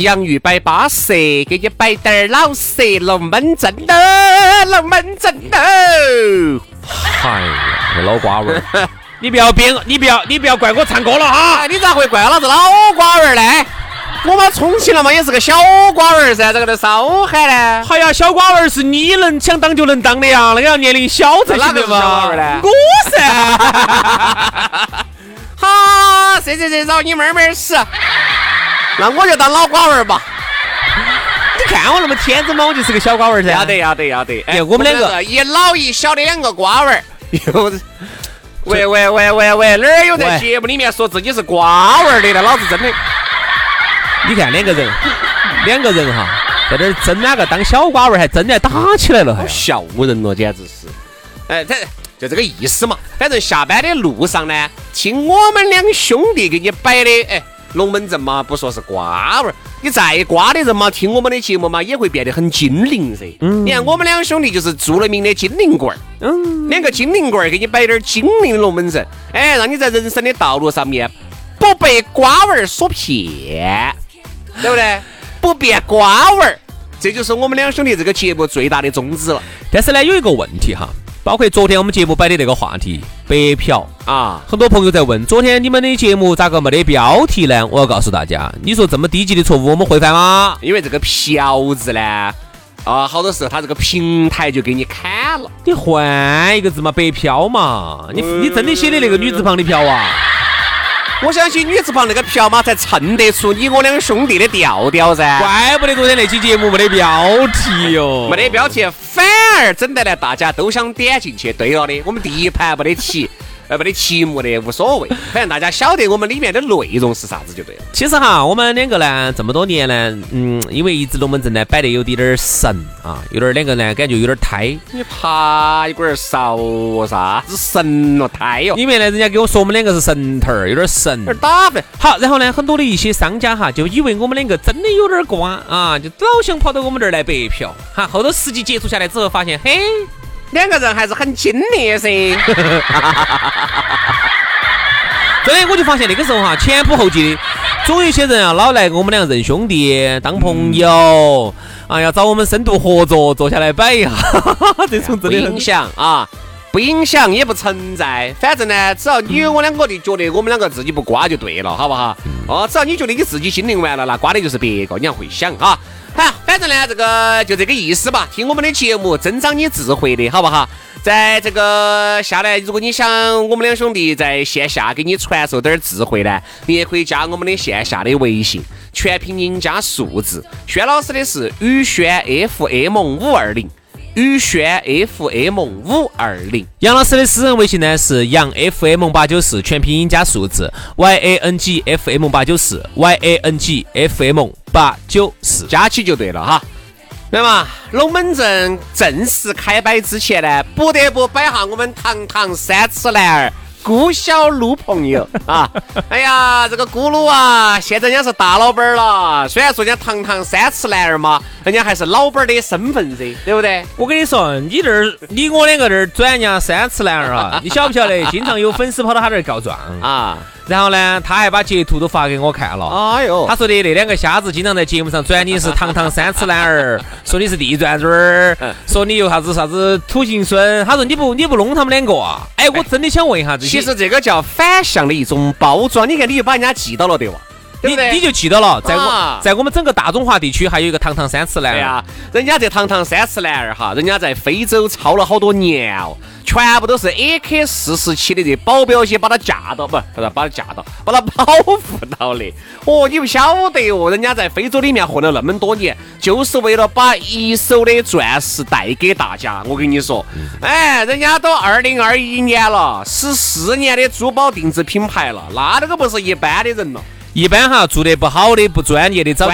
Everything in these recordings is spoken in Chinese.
洋芋摆巴适，给你摆点儿老实龙门阵喽，龙门阵喽。哎呀，这老瓜娃儿，你不要编，你不要，你不要怪我唱歌了哈。哎，你咋会怪老子老瓜娃儿呢？我们充其量嘛也是个小瓜娃儿噻，这个都烧喊呢。哎呀，小瓜娃儿是你能想当就能当的呀，那个要年龄小才行的嘛。我噻。好，谁谁谁找你妹妹儿死，那我就当老瓜娃儿吧。你看我那么天真嘛，我就是个小瓜娃儿噻。要得要得要得。哎我们两个一老一小的两个瓜娃儿。有喂喂喂喂喂，哪儿有在节目里面说自己是瓜娃儿的呢？老子真的。你看两个人，两个人哈，在这儿争哪个当小瓜娃儿，还争的打起来了，还。笑人了，简直是。哎，这就这个意思嘛。反正下班的路上呢，听我们两兄弟给你摆的，哎，龙门阵嘛，不说是瓜娃儿，你再瓜的人嘛，听我们的节目嘛，也会变得很精灵噻。嗯。你看我们两兄弟就是著了名的精灵棍儿。嗯。两个精灵棍儿给你摆点儿精灵的龙门阵，哎，让你在人生的道路上面不被瓜娃儿所骗，对不对？不变瓜娃儿。这就是我们两兄弟这个节目最大的宗旨了但是呢，有一个问题哈，包括昨天我们节目摆的那个话题白嫖，啊！很多朋友在问，昨天你们的节目咋个没得标题呢？我要告诉大家，你说这么低级的错误我们会犯吗？因为这个“嫖”字呢，啊，好多时候他这个平台就给你砍了。你换一个字嘛，白嫖嘛，你你真的写的那个女字旁的嫖啊？我相信女字旁那个“嫖”嘛，才衬得出你我两兄弟的调调噻。怪不得昨天那期节目没得标题哟，没得标题，反而整得来大家都想点进去。对了的，我们第一盘没得题，呃，没得题目的无所谓，反正大家晓得我们里面的内容是啥子就对了。其实哈，我们两个呢，这么多年呢，嗯，因为一直龙门阵呢摆得有点儿神啊，有点儿两个呢感觉有点儿胎。你爬一管儿勺哦，啥子神了胎哟，因为呢，人家给我说我们两个是神头儿，有点儿神。有点打分。好，然后呢，很多的一些商家哈，就以为我们两个真的有点儿瓜啊，就老想跑到我们这儿来白嫖。哈，后头实际接触下来之后，发现，嘿，两个人还是很精力噻。真的，我就发现那个时候哈，前仆后继的，总有一些人啊，老来跟我们两个认兄弟、当朋友，啊，要找我们深度合作，坐下来摆一下，这种真的很影响啊，不影响也不存在。反正呢，只要你我两个的觉得我们两个自己不瓜就对了，好不好？哦，只要你觉得你自己心灵完了，那瓜的就是别个，你要会想哈。好，反正呢，这个就这个意思吧。听我们的节目，增长你智慧的好不好？在这个下来，如果你想我们两兄弟在线下给你传授点儿智慧呢，你也可以加我们的线下的微信，全拼音加数字。轩老师的是宇轩 FM 五二零。宇轩 FM 五二零，杨老师的私人微信呢是杨 FM 八九四，全拼音加数字 Y A N G F M 八九四 Y A N G F M 八九四。加起就对了哈。那么龙门阵正式开摆之前呢，不得不摆下我们堂堂三尺男儿。姑小撸朋友 啊，哎呀，这个咕噜啊，现在人家是大老板儿了。虽然说人家堂堂三尺男儿嘛，人家还是老板儿的身份噻，对不对？我跟你说，你这儿你我两个这儿转人家三尺男儿啊，你晓不晓得？经常有粉丝跑到他这儿告状啊，然后呢，他还把截图都发给我看了。哎呦他说的那两个瞎子经常在节目上转你是堂堂三尺男儿，说你是地转转儿，说你又啥子啥子土行孙。他说你不你不弄他们两个啊？哎，我真的想问一下这些。其实这个叫反向的一种包装。你看，你就把人家记到了对吧？对对你你就记到了，在啊我在我们整个大中华地区还有一个堂堂三尺男儿，对呀，人家这堂堂三尺男儿哈，人家在非洲操了好多年哦，全部都是 AK 四十七的这保镖些把他架到，不，不是把他架到，把他保护到的。哦，你不晓得哦，人家在非洲里面混了那么多年，就是为了把一手的钻石带给大家。我跟你说，哎，人家都二零二一年了，十四年的珠宝定制品牌了，那那个不是一般的人了。一般哈做得不好的、不专业的，早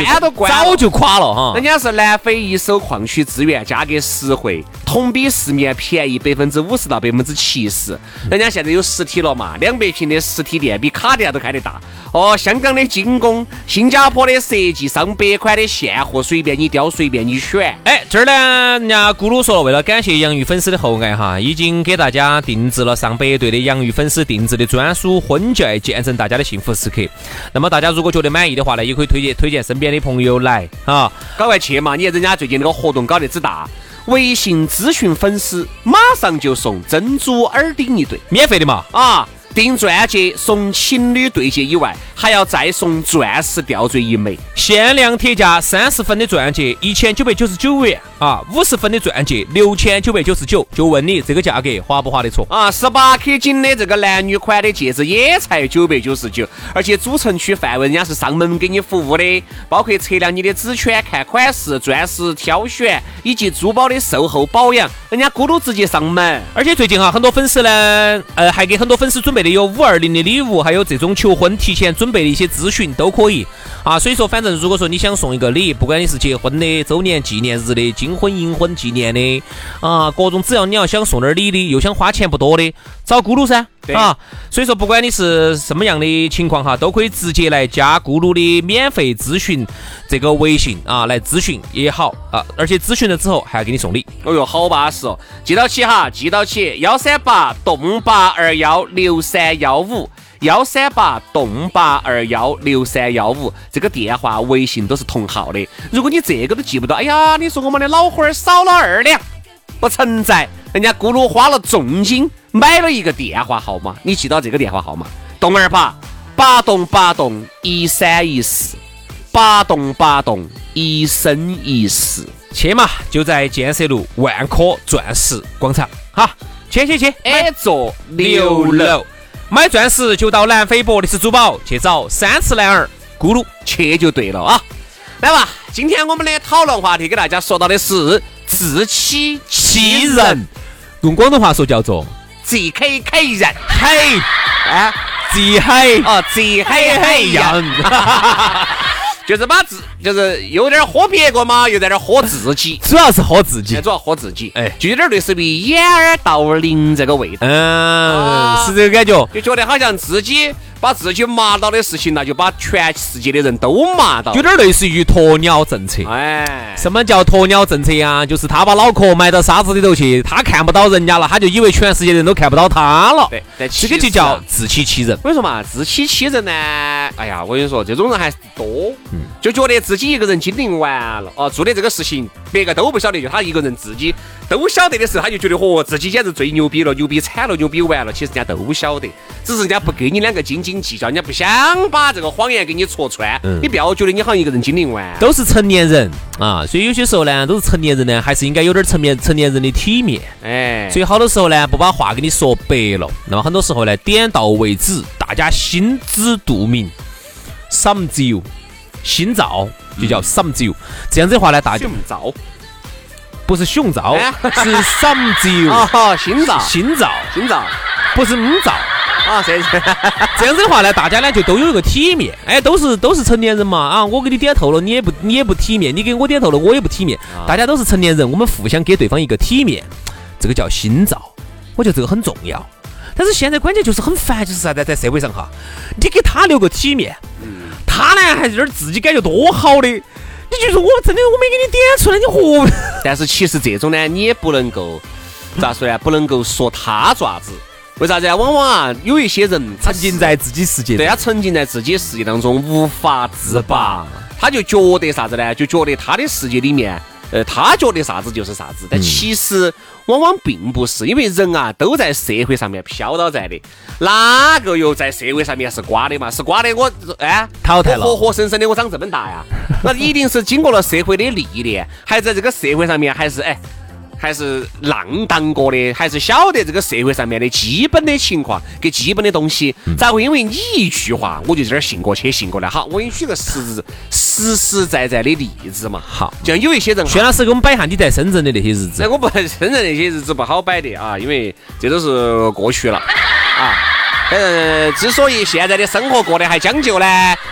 早就垮了哈人。家是南非一手矿区资源，价格实惠，同比市面便宜百分之五十到百分之七十。人家现在有实体了嘛，两百平的实体店比卡地亚都开得大。哦，香港的精工，新加坡的设计，上百款的现货，随便你挑，随便你选。哎，这儿呢，人家咕噜说了，为了感谢洋芋粉丝的厚爱哈，已经给大家定制了上百对的洋芋粉丝定制的专属婚戒，见证大家的幸福时刻。那么大家如果觉得满意的话呢，也可以推荐推荐身边的朋友来啊。赶快去嘛！你看人家最近那个活动搞得之大，微信咨询粉丝马上就送珍珠耳钉一对。免费的嘛，啊，订钻戒送情侣对戒以外，还要再送钻石吊坠一枚。限量特价三十分的钻戒一千九百九十九元啊，五十分的钻戒六千九百九十九。就问你这个价格划不划得着？啊，十八 K 金的这个男女款的戒指也才九百九十九，而且主城区范围人家是上门给你服务的，包括测量你的指圈、看款式、钻石挑选以及珠宝的售后保养，人家咕噜直接上门。而且最近哈，很多粉丝呢，呃，还给很多粉丝准备的有五二零的礼物，还有这种求婚提前准备的一些咨询都可以啊。所以说，反正如果说你想送一个礼，不管你是结婚的、周年纪念日的、金婚银婚纪念的啊，各种只要你要想送点儿礼的，又想花钱不多的，找咕噜噻啊。所以说，不管你是什么样的情况哈，都可以直接来加咕噜的免费咨询这个微信啊，来咨询也好啊。而且咨询了之后还要给你送礼。哦哟，好巴适哦！记到起哈，记到起，幺三八栋八二幺六三幺五，幺三八栋八二幺六三幺五，这个电话、微信都是同号的。如果你这个都记不到，哎呀，你说我们的老花儿少了二两，不存在。人家咕噜花了重金买了一个电话号码，你记到这个电话号码：栋二八八栋八栋一三一四，八栋八栋一生一世。去嘛，就在建设路万科钻石广场。哈，去去去，，A 座六楼买钻石就到南非博利斯珠宝去找三次男儿咕噜。去就对了啊！来吧，今天我们的讨论话题给大家说到的是自欺欺人，用广东话说叫做自欺欺人，嘿啊自嘿啊，自欺欺人，就是把自就是有点喝别个嘛，又在那儿喝自己，主要是喝自己。主要喝自己，哎。就有点类似于掩耳盗铃这个味道，嗯，是这个感觉。就觉得好像自己把自己麻到的事情那，就把全世界的人都麻到有，点类似于鸵鸟政策。哎，什么叫鸵鸟政策呀？就是他把脑壳埋到沙子里头去，他看不到人家了，他就以为全世界人都看不到他了。对，但这个就叫自欺欺人。我跟你说嘛，自欺欺人呢，哎呀，我跟你说，这种人还是多，就觉得自己一个人经历完了，哦，做的这个事情别个都不晓得，就他一个人自己都晓得的时候，他就觉得嚯，自己简直最牛逼了，牛逼惨了，牛逼完了。其实人家都晓得，只是人家不给你两个斤斤计较，人家不想把这个谎言给你戳穿。你不要觉得你好像一个人精灵完，都是成年人啊，所以有些时候呢，都是成年人呢，还是应该有点成年成年人的体面。哎，所以好多时候呢，不把话给你说白了，那么很多时候呢，点到为止，大家心知肚明，赏只有心照，就叫赏只有。这样子的话呢，大家不是胸罩哎，是赏只有啊，心照，心照，心照不是嗯照。啊，谢谢。这样子的话呢，大家呢就都有一个体面，哎，都是都是成年人嘛。啊，我给你点透了，你也不你也不体面，你给我点透了，我也不体面，大家都是成年人，我们互相给对方一个体面，这个叫心照，我觉得这个很重要。但是现在关键就是很烦，就是啥子，在社会上哈，你给他留个体面，他呢还有点自己感觉多好的，你就说我真的我没给你点出来，你活？但是其实这种呢，你也不能够咋说呢？不能够说他爪子。为啥子啊？往往啊，有一些人他沉浸在自己世界，对他沉浸在自己世界当中无法自拔，他就觉得啥子呢？就觉得他的世界里面呃，他觉得啥子就是啥子，但其实往往并不是，因为人啊都在社会上面飘到在的，哪个又在社会上面是瓜的嘛？是瓜的我哎，淘汰了活活生生的我长这么大呀，那一定是经过了社会的历练，还在这个社会上面还是哎。还是浪荡过的，还是晓得这个社会上面的基本的情况跟基本的东西，咋会因为你一句话我就在这儿信过去信过来？好，我给你举个实实实在在的例子嘛。好，就像有一些人，薛老师给我们摆一下你在深圳的那些日子。那我不深圳那些日子不好摆的啊，因为这都是过去了啊。反正之所以现在的生活过得还将就呢，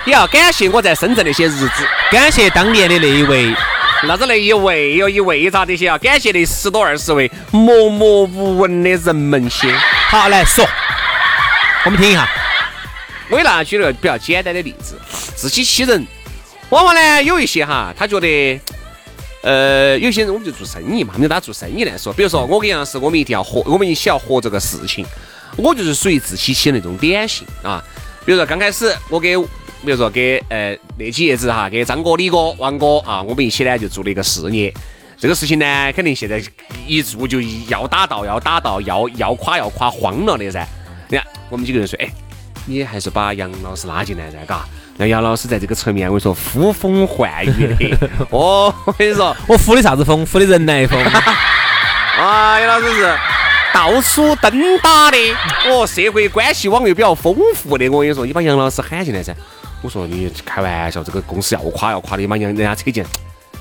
也要感谢我在深圳那些日子，感谢当年的那一位。那子那一位哟，一位咋的些啊？感谢那十多二十位默默无闻的人们些。好，来说，我们听一下。我给大家举了个比较简单的例子，自欺欺人，往往呢有一些哈，他觉得，呃，有些人我们就做生意嘛，我们就打做生意来说，比如说我跟杨老师，我们一定要合，我们一起要合这个事情，我就是属于自欺欺人那种典型啊。比如说刚开始我给。比如说给呃那几爷子哈，给张哥、李哥、王哥啊，我们一起呢就做了一个事业。这个事情呢，肯定现在一做就要打到要打到要要垮要垮慌了的噻。你看我们几个人说，哎，你还是把杨老师拉进来噻，嘎。那杨老师在这个层面，我跟你说呼风唤雨的。哦，我跟你说，我呼的啥子风？呼的人来风。啊，杨老师是。到处登打的，哦，社会关系网又比较丰富的，我跟你说，你把杨老师喊进来噻。我说你开玩笑，这个公司要垮要垮的，嘛，人人家扯进，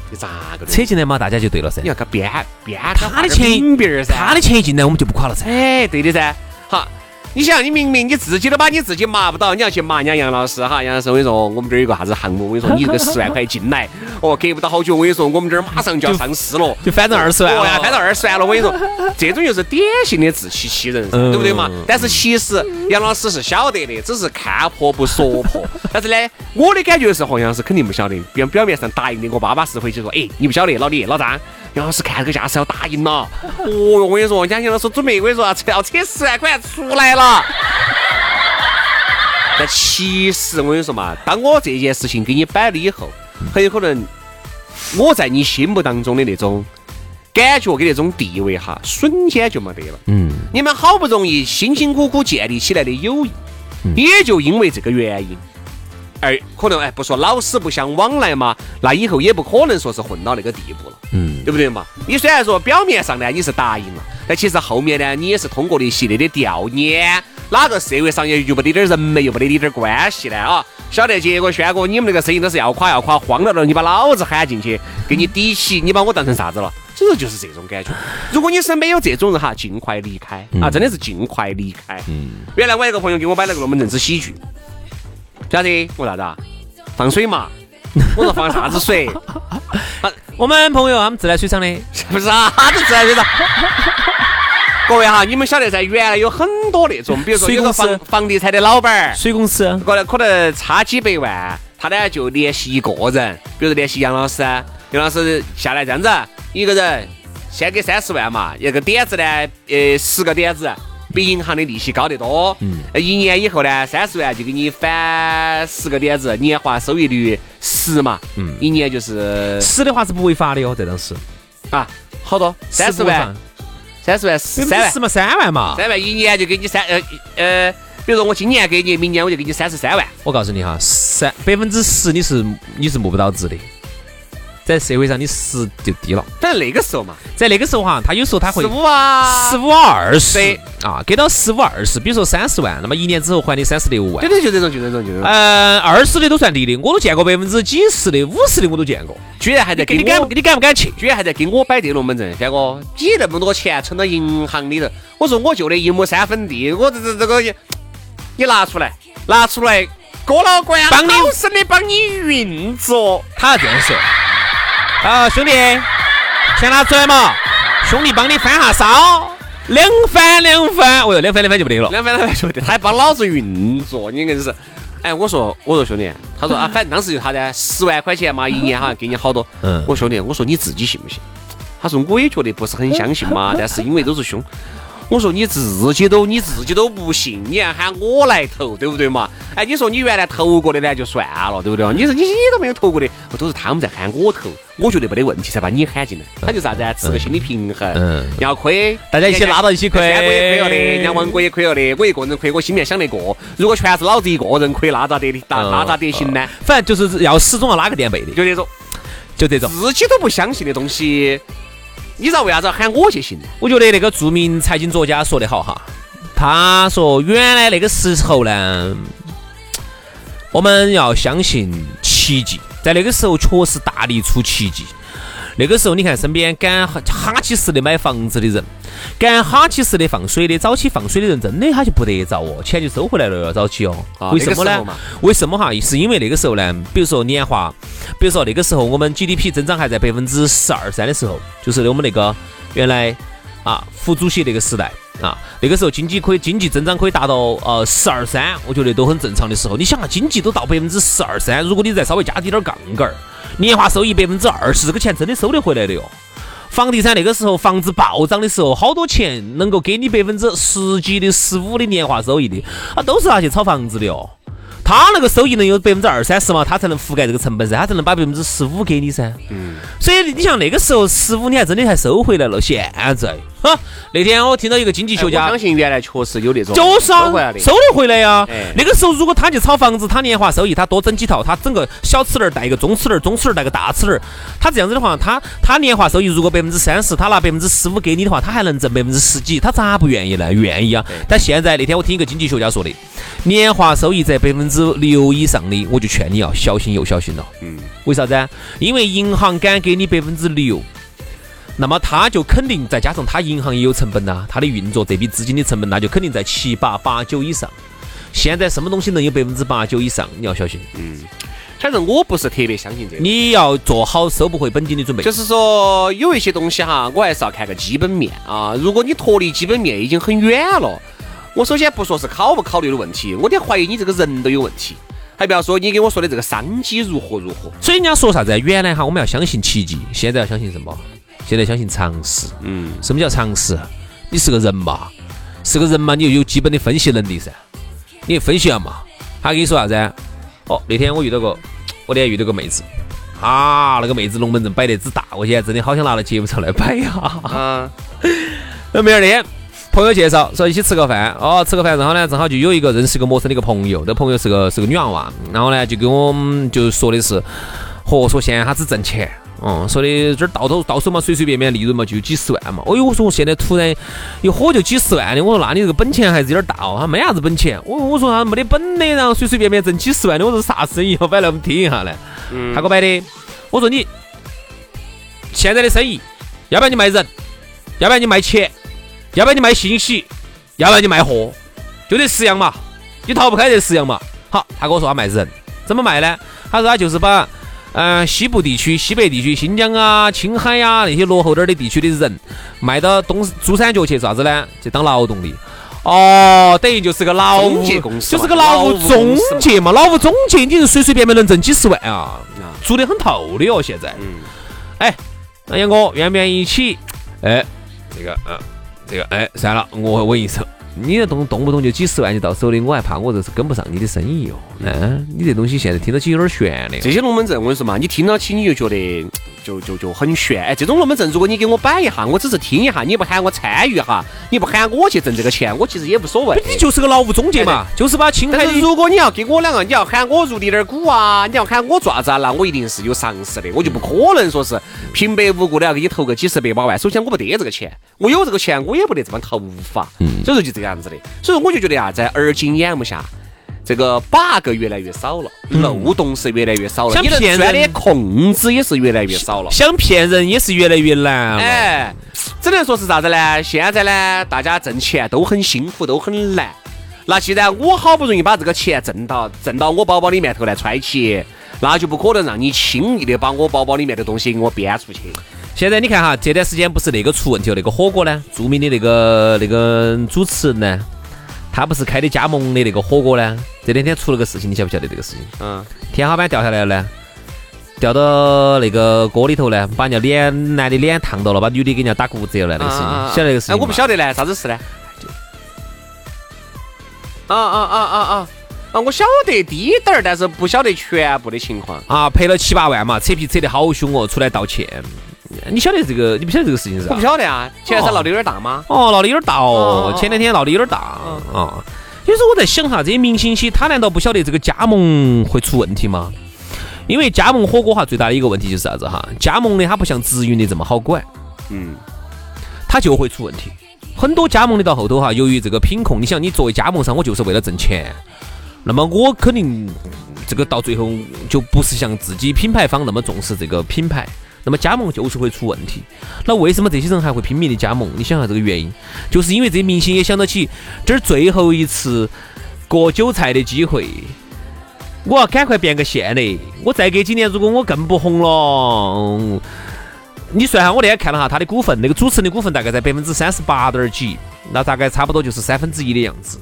你咋个？扯进来嘛，大家就对了噻。你要个边边他的钱，他的钱一进来，我们就不垮了噻。哎，对的噻。好。你想，你明明你自己都把你自己麻不到，你要去麻人家杨老师哈？杨老师，我跟你说，我们这儿有个啥子项目，我跟你说，你这个十万块进来，哦，隔不到好久，我跟你说，我们这儿马上就要上市了，就翻成二十万了，翻成二十万了。我跟你说，这种就是典型的自欺欺人，对不对嘛？但是其实杨老师是晓得的，只是看破不说破。但是呢，我的感觉是，好像是肯定不晓得，表表面上答应的，我巴巴适回去说，哎，你不晓得，老李、老张。杨老师看这个架势要答应了，哦哟，我跟你说，人家杨老师准备，我跟你说要扯要扯十万块出来了。但其实我跟你说嘛，当我这件事情给你摆了以后，很有可能我在你心目当中的那种感觉跟那种地位哈，瞬间就没得了。嗯，你们好不容易辛辛苦苦建立起来的友谊，也就因为这个原因。而可能哎，不说老死不相往来嘛，那以后也不可能说是混到那个地步了，嗯，对不对嘛？你虽然说表面上呢你是答应了，但其实后面呢你也是通过了一系列的调研，哪个社会上又又没得点人脉，又没得一点关系呢啊？晓得结果轩哥你们那个生意都是要垮要垮，慌了了，你把老子喊进去给你抵起，你把我当成啥子了？其实就是这种感觉。如果你身边有这种人哈，尽快离开啊，真的是尽快离开。嗯，原来我一个朋友给我摆了个龙门阵之喜剧。晓得我啥子啊？放水嘛？我说放啥子水？我们朋友他们自来水厂的，不是啊？啥子自来水厂？各位哈，你们晓得噻？原来有很多那种，比如说有个房房地产的老板儿，水公司，可能可能差几百万，他呢就联系一个人，比如说联系杨老师，杨老师下来这样子，一个人先给三十万嘛，一个点子呢，呃，十个点子。比银行的利息高得多，嗯，一年以后呢，三十万就给你返十个点子，年化收益率十嘛，嗯，一年就是十的话是不违法的哟，这当时啊，好多。三十万，三十万三万。十嘛，三万嘛，三万一年就给你三呃呃，比如说我今年给你，明年我就给你三十三万，我告诉你哈，三百分之十你是你是募不到资的。在社会上，你十就低了。反正那个时候嘛，在那个时候哈，他有时候他会十五啊，十五二十啊，给到十五二十，比如说三十万，那么一年之后还你三十六万。对对，就这种，就这种，就这种。嗯，二十的都算低的，我都见过百分之几十的、五十的我都见过。居然还在给你敢，你敢不敢去？居然还在给我摆这龙门阵，轩哥，你那么多钱存到银行里头，我说我就那一亩三分地，我这这这个你拿出来，拿出来，哥老倌帮你好生的帮你运作，他要这样说。啊，兄弟，钱拿出来嘛！兄弟帮你翻下烧，两翻两翻，哦哟，两翻两翻就不得了，两翻两翻就不得。他还帮老子运作，你硬是。哎，我说，我说兄弟，他说啊，反正当时就他的十万块钱嘛，一年好像给你好多。嗯。我兄弟，我说你自己信不信？他说我也觉得不是很相信嘛，但是因为都是兄，我说你自己都你自己都不信，你还喊我来投，对不对嘛？哎，你说你原来投过的呢，就算了，对不对？你说你你都没有投过的，都是他们在喊我投，我觉得没得问题才把你喊进来。他就啥子啊？吃个心理平衡。嗯。要亏，大家一起拉到一起亏。三哥也亏了的，人家王哥也亏了的，我一个人亏，我心里面想得过。如果全是老子一个人亏，那咋得的？那那咋得行呢？反正就是要始终要拉个垫背的，就这种，就这种。自己都不相信的东西。你知道为啥子喊我去信呢？我觉得那个著名财经作家说得好哈，他说原来那个时候呢，我们要相信奇迹，在那个时候确实大力出奇迹。那个时候你看身边敢哈起式的买房子的人。敢哈起式的放水的，早起放水的人真的他就不得着哦，钱就收回来了哟，早起哦。为什么呢？为什么哈？是因为那个时候呢，比如说年化，比如说那个时候我们 GDP 增长还在百分之十二三的时候，就是我们那个原来啊，副主席那个时代啊，那个时候经济可以经济增长可以达到呃十二三，我觉得都很正常的时候。你想啊，经济都到百分之十二三，如果你再稍微加低点杠杆儿，年化收益百分之二十，这个钱真的收得回来的哟。房地产那个时候房子暴涨的时候，好多钱能够给你百分之十几的、十五的年化收益的，啊，都是拿去炒房子的哦。他那个收益能有百分之二三十嘛，他才能覆盖这个成本噻，他才能把百分之十五给你噻。嗯。所以你像那个时候十五，你还真的还收回来了。现在。哈，那天我听到一个经济学家，我相信原来确实有那种，就是啊，收得回来呀。那个时候如果他去炒房子，他年化收益他多整几套，他整个小齿轮带一个中齿轮，中齿轮带个大齿轮，他这样子的话，他他年化收益如果百分之三十，他拿百分之十五给你的话，他还能挣百分之十几，他咋不愿意呢？愿意啊。但现在那天我听一个经济学家说的，年化收益在百分之六以上的，我就劝你要小心又小心了。嗯，为啥子？因为银行敢给你百分之六。那么他就肯定再加上他银行也有成本呐，他的运作这笔资金的成本那就肯定在七八八九以上。现在什么东西能有百分之八九以上？你要小心。嗯，反正我不是特别相信这个。你要做好收不回本金的准备。就是说有一些东西哈，我还是要看个基本面啊。如果你脱离基本面已经很远了，我首先不说是考不考虑的问题，我得怀疑你这个人都有问题。还不要说你给我说的这个商机如何如何。所以人家说啥子？原来哈我们要相信奇迹，现在要相信什么？现在相信常识，嗯，什么叫常识？你是个人嘛，是个人嘛，你就有基本的分析能力噻。你分析下嘛，他跟你说啥子？哦，那天我遇到个，我那天遇到个妹子，啊，那个妹子龙门阵摆得之大，我现在真的好想拿到节目上来摆呀。啊，那妹儿那天朋友介绍说一起吃个饭，哦，吃个饭，然后呢，正好就有一个认识一个陌生的一个朋友，这朋友是个是个女娃娃，然后呢就跟我们就说的是，嚯，说现在他只挣钱。嗯，说的这儿到头到手嘛，随随便便利润嘛就几十万嘛。哎呦，我说我现在突然一火就几十万的，我说那你这个本钱还是有点大哦。他没啥子本钱，我我说他没得本的，然后随随便便挣几十万的，我说啥生意？我摆来我们听一下呢。他给我摆的，我说你现在的生意，要不然你卖人，要不然你卖钱，要不然你卖信息，要不然你卖货，就这十样嘛，你逃不开这十样嘛。好，他跟我说他卖人，怎么卖呢？他说他就是把。嗯，西部地区、西北地区、新疆啊、青海呀那些落后点的地区的人，卖到东珠三角去啥子呢？去当劳动力。哦，等于就是个劳务就是个劳务中介嘛。劳务中介，你是随随便便能挣几十万啊？做得很透的哦，现在。嗯。哎，那杨哥愿不愿意一起？哎，这个，嗯，这个，哎，算了，我稳一手。你这动动不动就几十万就到手的，我还怕我这是跟不上你的生意哟。嗯，你这东西现在听到起有点悬的。这些龙门阵，我跟你说嘛，你听到起你就觉得就就就很悬。哎，这种龙门阵，如果你给我摆一下，我只是听一下，你不喊我参与哈，你不喊我去挣这个钱，我其实也无所谓。你就是个劳务中介嘛，就是把青海的。如果你要给我两个，你要喊我入你点股啊，你要喊我做啥子啊，那我一定是有常识的，我就不可能说是平白无故的要给你投个几十百把万。首先我不得这个钱，我有这个钱，我也不得这么投法。嗯，所以说就这个样子的。所以说我就觉得啊，在而今眼目下。这个 bug 越来越少了，漏洞是越来越少了，想骗人的控制也是越来越少了，想骗人也是越来越难了。哎，只能说是啥子呢？现在呢，大家挣钱都很辛苦，都很难。那既然我好不容易把这个钱挣到，挣到我包包里面头来揣起，那就不可能让你轻易的把我包包里面的东西给我编出去。现在你看哈，这段时间不是那个出问题了，那个火锅呢，著名的那个那个主持人呢？他不是开的加盟的那个火锅呢？这两天出了个事情，你晓不晓得这个事情？嗯，天花板掉下来了呢，掉到那个锅里头呢，把人家脸男的脸烫到了，把女的给人家打骨折了那个事情，晓得那个事情？哎，我不晓得呢，啥子事呢？啊啊啊啊啊！啊，我晓得滴点儿，但是不晓得全部的情况。啊，赔了七八万嘛，扯皮扯得好凶哦，出来道歉。你晓得这个？你不晓得这个事情是吧？我不晓得啊，前段时闹得有点大吗？哦，闹得有点大哦哦，前两天闹得有点大啊。有时候我在想哈，这些明星些，他难道不晓得这个加盟会出问题吗？因为加盟火锅哈，最大的一个问题就是啥子哈？加盟的它不像直营的这么好管，嗯，它就会出问题。很多加盟的到后头哈，由于这个品控，你想你作为加盟商，我就是为了挣钱，那么我肯定这个到最后就不是像自己品牌方那么重视这个品牌，那么加盟就是会出问题。那为什么这些人还会拼命的加盟？你想下这个原因，就是因为这些明星也想到起这儿最后一次割韭菜的机会。我要赶快变个现嘞，我再隔几年，如果我更不红了，你算下，我那天看了哈他的股份，那个主持人的股份大概在百分之三十八点几，那大概差不多就是三分之一的样子。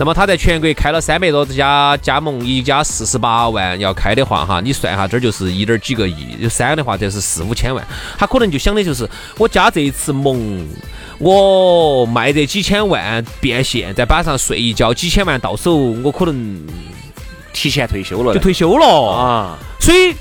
那么他在全国开了三百多家加盟，一家四十八万要开的话，哈，你算下这儿就是一点几个亿，有三的话这是四五千万。他可能就想的就是，我加这一次盟，我卖这几千万变现，再把上睡一觉，几千万到手，我可能提前退休了就退休了啊。所以，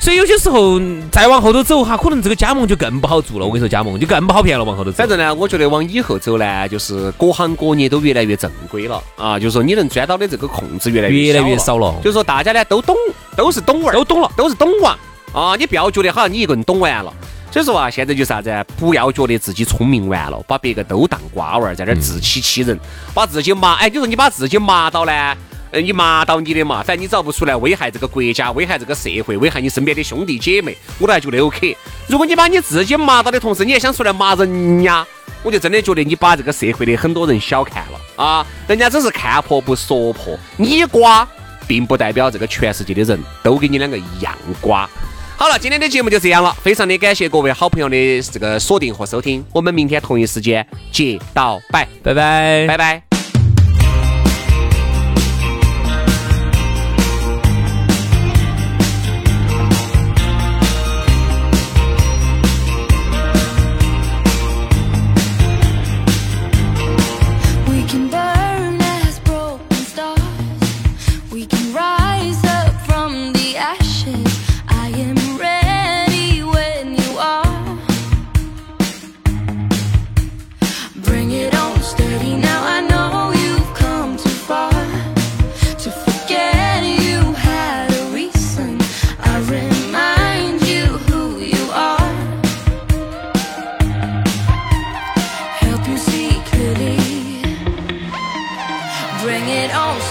所以有些时候再往后头走哈，可能这个加盟就更不好做了。我跟你说，加盟就更不好骗了。往后头走，反正呢，我觉得往以后走呢，就是各行各业都越来越正规了啊，就是说你能钻到的这个空子越来越越来越少少了，就是说大家呢都懂，都是懂娃儿，都懂了。都是懂王啊！你不要觉得好像你一个人懂完了。所以说啊，现在就是啥子？不要觉得自己聪明完了，把别个都当瓜娃儿，在那儿自欺欺人，把自己麻哎，你说你把自己麻到呢？呃，你骂到你的嘛，反正你只要不出来危害这个国家、危害这个社会、危害你身边的兄弟姐妹，我都还觉得 OK。如果你把你自己骂到的同时，你还想出来骂人家，我就真的觉得你把这个社会的很多人小看了啊！人家只是看破不说破，你瓜，并不代表这个全世界的人都跟你两个一样瓜。好了，今天的节目就这样了，非常的感谢各位好朋友的这个锁定和收听，我们明天同一时间接到拜，拜拜，拜拜。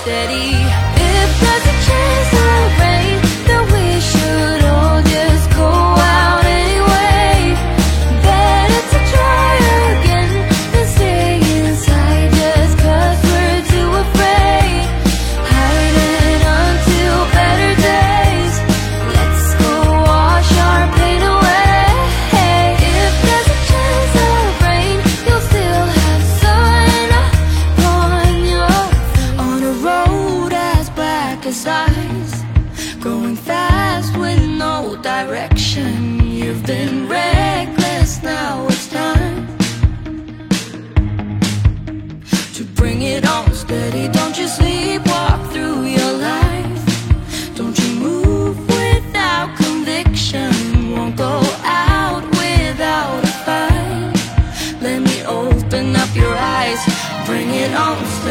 Steady. To bring it on steady. Don't you sleepwalk through your life. Don't you move without conviction. Won't go out without a fight. Let me open up your eyes. Bring it on steady.